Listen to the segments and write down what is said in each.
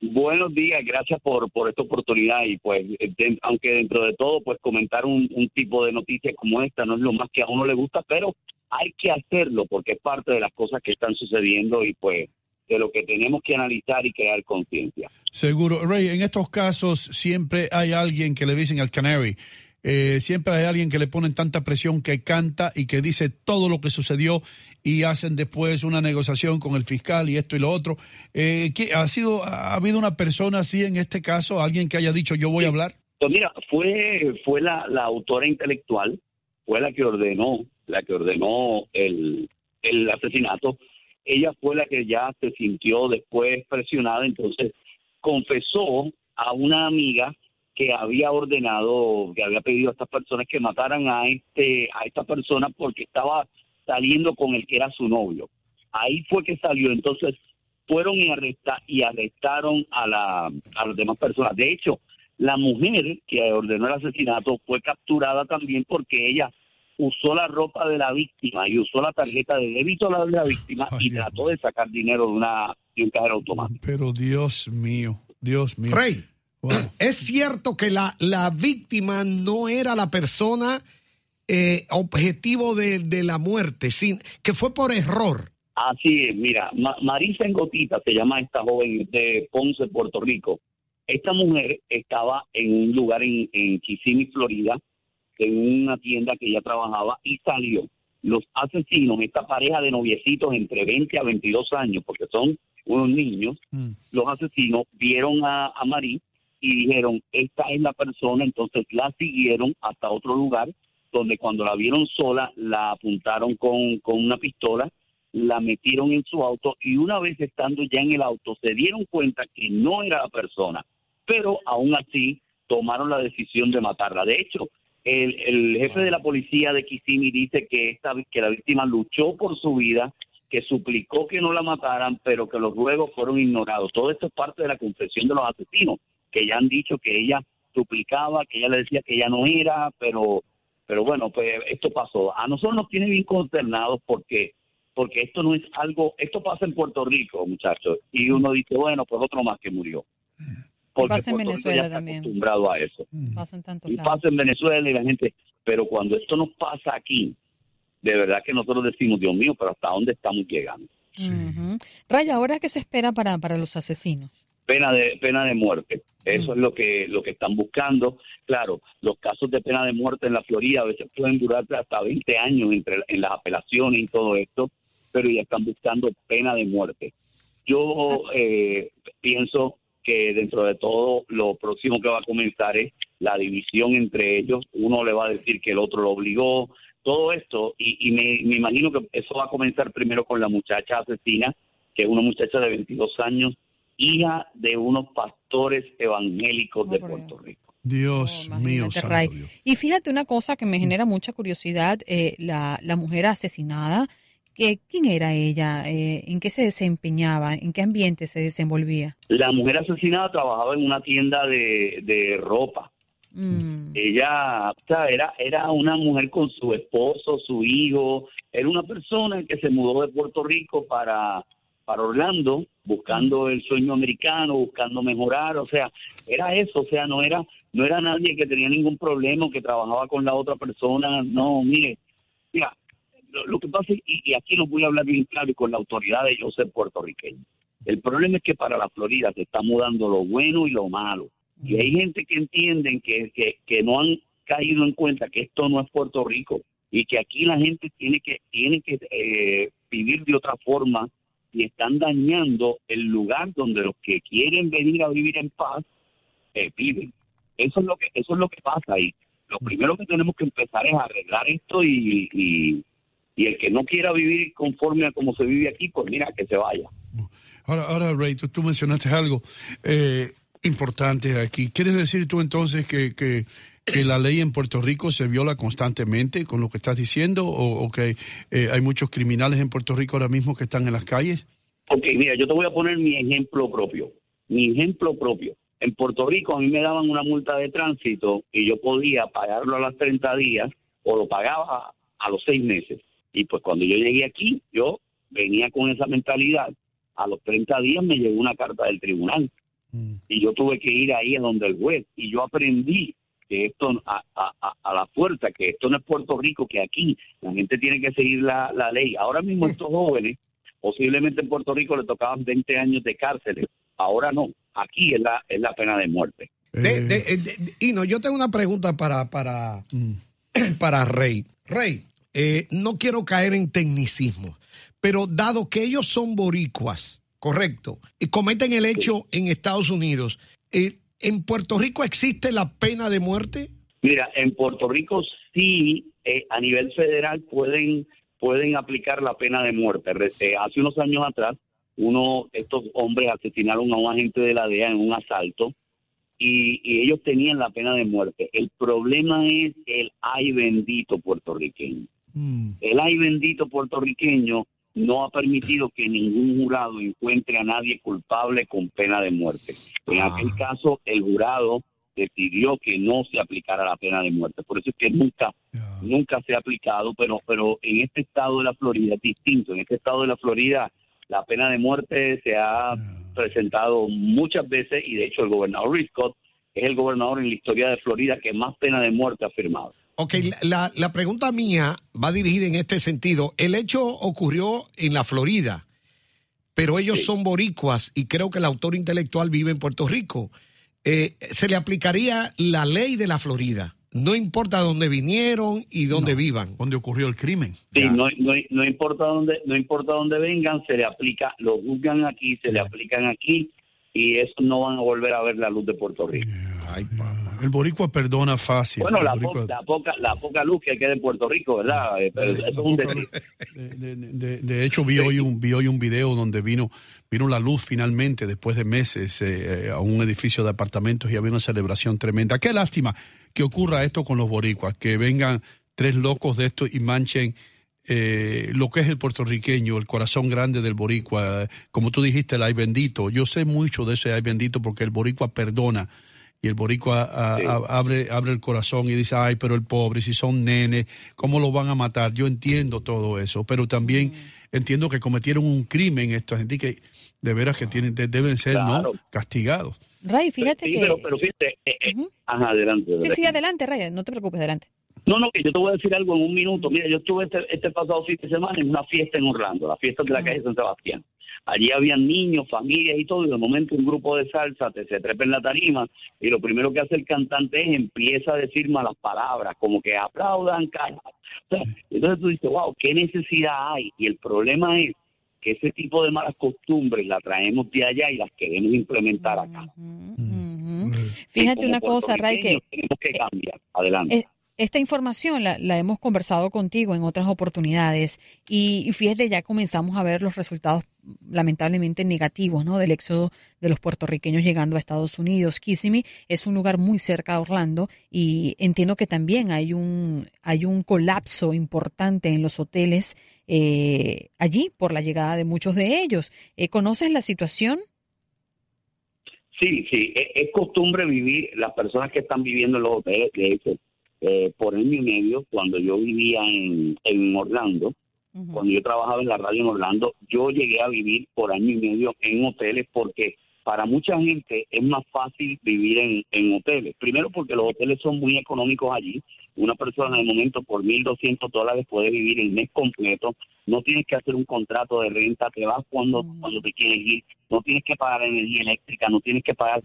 Buenos días, gracias por, por esta oportunidad y pues de- aunque dentro de todo pues comentar un, un tipo de noticias como esta no es lo más que a uno le gusta, pero hay que hacerlo porque es parte de las cosas que están sucediendo y pues de lo que tenemos que analizar y crear conciencia. Seguro. Ray, en estos casos siempre hay alguien que le dicen al canary. Eh, siempre hay alguien que le ponen tanta presión que canta y que dice todo lo que sucedió y hacen después una negociación con el fiscal y esto y lo otro. Eh, ¿qué- ¿Ha sido, ha habido una persona así en este caso, alguien que haya dicho yo voy a hablar? Pues mira, fue, fue la, la autora intelectual, fue la que ordenó, la que ordenó el, el asesinato. Ella fue la que ya se sintió después presionada, entonces confesó a una amiga que había ordenado, que había pedido a estas personas que mataran a este, a esta persona porque estaba saliendo con el que era su novio. Ahí fue que salió, entonces fueron y, arresta, y arrestaron a, la, a las demás personas. De hecho, la mujer que ordenó el asesinato fue capturada también porque ella usó la ropa de la víctima y usó la tarjeta de débito de la víctima y trató de sacar dinero de una de un cajero automático. Pero Dios mío, Dios mío. Rey, es cierto que la, la víctima no era la persona eh, objetivo de, de la muerte, sin, que fue por error. Así es, mira, Ma- Marisa Engotita se llama esta joven de Ponce, Puerto Rico. Esta mujer estaba en un lugar en, en Kissimmee, Florida, en una tienda que ella trabajaba y salió. Los asesinos, esta pareja de noviecitos entre 20 a 22 años, porque son unos niños, los asesinos vieron a, a Marí y dijeron, esta es la persona, entonces la siguieron hasta otro lugar, donde cuando la vieron sola, la apuntaron con, con una pistola, la metieron en su auto y una vez estando ya en el auto se dieron cuenta que no era la persona, pero aún así tomaron la decisión de matarla. De hecho, el, el jefe de la policía de Kissimmee dice que, esta, que la víctima luchó por su vida, que suplicó que no la mataran, pero que los ruegos fueron ignorados. Todo esto es parte de la confesión de los asesinos, que ya han dicho que ella suplicaba, que ella le decía que ella no era, pero, pero bueno, pues esto pasó. A nosotros nos tiene bien consternados porque porque esto no es algo, esto pasa en Puerto Rico, muchachos, y uno dice, bueno, pues otro más que murió. Porque pasa en Puerto Rico Venezuela ya está también. acostumbrado a eso. Pasa en tantos Y pasa en Venezuela y la gente, pero cuando esto nos pasa aquí, de verdad que nosotros decimos, Dios mío, pero ¿hasta dónde estamos llegando? Ujú. Raya, ¿ahora qué se espera para, para los asesinos? Pena de pena de muerte. Eso es lo que lo que están buscando. Claro, los casos de pena de muerte en la Florida a veces pueden durar hasta 20 años entre en las apelaciones y todo esto, pero ya están buscando pena de muerte. Yo eh, pienso que dentro de todo lo próximo que va a comenzar es la división entre ellos. Uno le va a decir que el otro lo obligó, todo esto, y, y me, me imagino que eso va a comenzar primero con la muchacha asesina, que es una muchacha de 22 años, hija de unos pastores evangélicos de Puerto Rico. Dios mío, Imagínate, santo Ray. Dios. Y fíjate una cosa que me genera mucha curiosidad, eh, la, la mujer asesinada, que, ¿quién era ella? Eh, ¿En qué se desempeñaba? ¿En qué ambiente se desenvolvía? La mujer asesinada trabajaba en una tienda de, de ropa. Mm. Ella o sea, era, era una mujer con su esposo, su hijo, era una persona que se mudó de Puerto Rico para, para Orlando, buscando el sueño americano, buscando mejorar, o sea, era eso, o sea, no era, no era nadie que tenía ningún problema, que trabajaba con la otra persona, no, mire, mira, lo, lo que pasa, y, y aquí lo voy a hablar bien claro y con la autoridad de yo ser puertorriqueño, el problema es que para la Florida se está mudando lo bueno y lo malo. Y hay gente que entienden que, que, que no han caído en cuenta que esto no es Puerto Rico y que aquí la gente tiene que, tiene que eh, vivir de otra forma y están dañando el lugar donde los que quieren venir a vivir en paz eh, viven. Eso es lo que eso es lo que pasa ahí. Lo primero que tenemos que empezar es arreglar esto y, y, y el que no quiera vivir conforme a como se vive aquí, pues mira, que se vaya. Ahora, ahora Ray, tú, tú mencionaste algo eh, importante aquí. ¿Quieres decir tú entonces que, que, la ley en Puerto Rico se viola constantemente con lo que estás diciendo o, que eh, hay muchos criminales en Puerto Rico ahora mismo que están en las calles? Ok, mira, yo te voy a poner mi ejemplo propio. Mi ejemplo propio. En Puerto Rico a mí me daban una multa de tránsito y yo podía pagarlo a los 30 días o lo pagaba a los seis meses. Y pues cuando yo llegué aquí, yo venía con esa mentalidad. A los 30 días me llegó una carta del tribunal y yo tuve que ir ahí a donde el juez. Y yo aprendí que esto a, a, a- a la fuerza, que esto no es Puerto Rico, que aquí la gente tiene que seguir la, la ley. Ahora mismo estos jóvenes, posiblemente en Puerto Rico le tocaban 20 años de cárcel, ahora no, aquí es la, es la pena de muerte. De- de- eh, de- Hino, yo tengo una pregunta para, para, para Rey. Rey, eh, no quiero caer en tecnicismo, pero dado que ellos son boricuas, correcto, y cometen el hecho en Estados Unidos, eh, ¿en Puerto Rico existe la pena de muerte? Mira, en Puerto Rico sí, eh, a nivel federal pueden pueden aplicar la pena de muerte. Eh, hace unos años atrás, uno estos hombres asesinaron a un agente de la DEA en un asalto y, y ellos tenían la pena de muerte. El problema es el ay bendito puertorriqueño. El ay bendito puertorriqueño no ha permitido que ningún jurado encuentre a nadie culpable con pena de muerte. En aquel caso, el jurado decidió que no se aplicara la pena de muerte. Por eso es que nunca, nunca se ha aplicado, pero, pero en este estado de la Florida es distinto. En este estado de la Florida la pena de muerte se ha presentado muchas veces y de hecho el gobernador Rick Scott es el gobernador en la historia de Florida que más pena de muerte ha firmado. Ok, la, la- pregunta mía va dirigida en este sentido. El hecho ocurrió en la Florida, pero ellos son boricuas y creo que el autor intelectual vive en Puerto Rico. Eh, se le aplicaría la ley de la Florida, no importa dónde vinieron y dónde vivan. ¿Dónde ocurrió el crimen? Sí, no, no, no importa dónde, no importa dónde vengan, se le aplica, lo juzgan aquí, se le aplican aquí y eso no van a volver a ver la luz de Puerto Rico. El boricua perdona fácil. Bueno, la, boricua- po- la poca, la poca luz que queda en Puerto Rico, ¿verdad? Eh, eso es un decir. De, de hecho, vi hoy un vi hoy un video donde vino vino la luz finalmente después de meses eh, eh, a un edificio de apartamentos y había una celebración tremenda. Qué lástima que ocurra esto con los boricuas, que vengan tres locos de esto y manchen eh, lo que es el puertorriqueño, el corazón grande del boricua. Como tú dijiste, el ay bendito. Yo sé mucho de ese ay bendito porque el boricua perdona y el boricua a- a- abre, abre el corazón y dice, ay, pero el pobre, si son nenes, ¿cómo lo van a matar? Yo entiendo todo eso, pero también entiendo que cometieron un crimen esta gente que de veras que tienen, de- deben ser Claro. ¿no? castigados. Ray, fíjate Sí, que... pero, pero fíjate, eh, eh, ajá, adelante. Sí, adelante. sí, adelante, Ray, no te preocupes, adelante. No, no, que yo te voy a decir algo en un minuto. Mira, yo estuve este, este pasado fin de semana en una fiesta en Orlando, la fiesta de la calle San Sebastián. Allí habían niños, familias y todo, y de momento un grupo de salsa te, se trepa en la tarima y lo primero que hace el cantante es empieza a decir malas palabras, como que aplaudan, cara. Entonces tú dices, wow, ¿qué necesidad hay? Y el problema es que ese tipo de malas costumbres las traemos de allá y las queremos implementar acá. Fíjate Como una cosa, Ray, que Tenemos que cambiar. Adelante. Eh, esta información la, la hemos conversado contigo en otras oportunidades y, y fíjate, ya comenzamos a ver los resultados lamentablemente negativos, ¿no? Del éxodo de los puertorriqueños llegando a Estados Unidos. Kissimmee es un lugar muy cerca de Orlando y entiendo que también hay un hay un colapso importante en los hoteles eh, allí por la llegada de muchos de ellos. Eh, ¿Conoces la situación? Sí, sí, es, es costumbre vivir, las personas que están viviendo en los hoteles, de hecho, eh, por año y medio, cuando yo vivía en, en Orlando, cuando yo trabajaba en la radio en Orlando, yo llegué a vivir por año y medio en hoteles porque para mucha gente es más fácil vivir en, en hoteles. Primero porque los hoteles son muy económicos allí. Una persona de momento por 1.200 dólares puede vivir el mes completo. No tienes que hacer un contrato de renta, te vas cuando, cuando te quieres ir. No tienes que pagar energía eléctrica, no tienes que pagar...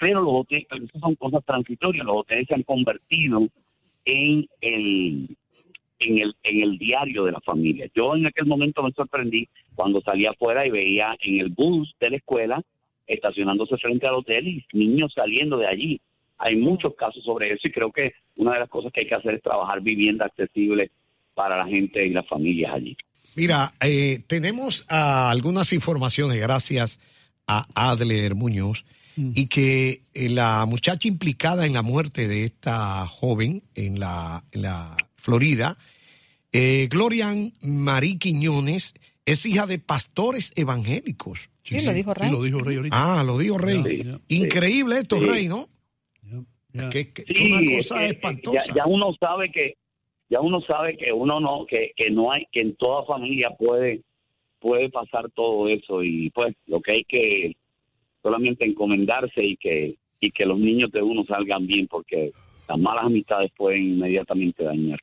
Pero los hoteles, esas son cosas transitorias. Los hoteles se han convertido en el en el, en el diario de la familia. Yo en aquel momento me sorprendí cuando salí afuera y veía en el bus de la escuela estacionándose frente al hotel y niños saliendo de allí. Hay muchos casos sobre eso y creo que una de las cosas que hay que hacer es trabajar vivienda accesible para la gente y las familias allí. Mira, eh, tenemos ah, algunas informaciones gracias a Adler Muñoz y que eh, la muchacha implicada en la muerte de esta joven en la, en la Florida, eh, Glorian Marí Quiñones, es hija de pastores evangélicos. Sí, lo dijo Rey. lo dijo Rey ahorita. Ah, lo dijo Rey. Sí, sí. Increíble esto, Sí. Rey, ¿no? Ya. Que, Sí, una cosa es espantosa. Ya, ya uno sabe que ya uno sabe que uno no que, que no hay que en toda familia puede puede pasar todo eso y pues lo que hay que solamente encomendarse y que y que los niños de uno salgan bien porque las malas amistades pueden inmediatamente dañar.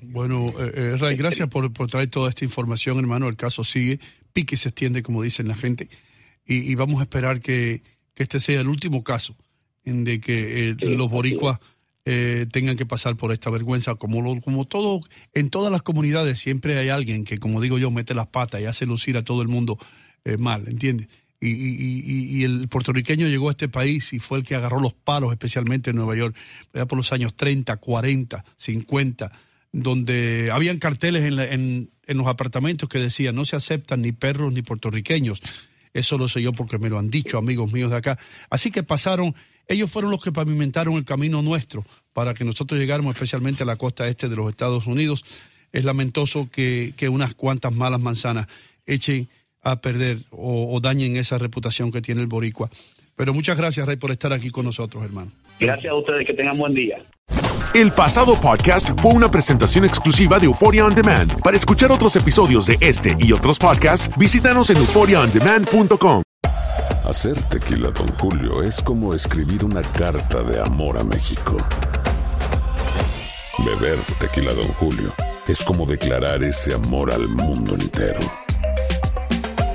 Bueno, eh, eh, Ray, gracias por, por traer toda esta información, hermano. El caso sigue, pique y se extiende, como dicen la gente, y, y vamos a esperar que, que este sea el último caso en de que eh, Sí, los boricuas eh, tengan que pasar por esta vergüenza, como lo- como todo, en todas las comunidades siempre hay alguien que, como digo yo, mete las patas y hace lucir a todo el mundo mal, ¿entiendes? Y, y- y- el puertorriqueño llegó a este país y fue el que agarró los palos, especialmente en Nueva York, ya por los años 30, 40, 50, donde habían carteles en, los apartamentos que decían no se aceptan ni perros ni puertorriqueños. Eso lo sé yo porque me lo han dicho amigos míos de acá. Así que pasaron, ellos fueron los que pavimentaron el camino nuestro para que nosotros llegáramos especialmente a la costa este de los Estados Unidos. Es lamentoso que unas cuantas malas manzanas echen a perder o, o dañen esa reputación que tiene el boricua. Pero muchas gracias, Rey, por estar aquí con nosotros, hermano. Gracias a ustedes, que tengan buen día. El pasado podcast fue una presentación exclusiva de Euphoria On Demand. Para escuchar otros episodios de este y otros podcasts, visítanos en euphoriaondemand.com. Hacer tequila, Don Julio, es como escribir una carta de amor a México. Beber tequila, Don Julio, es como declarar ese amor al mundo entero.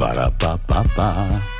Para pa pa pa.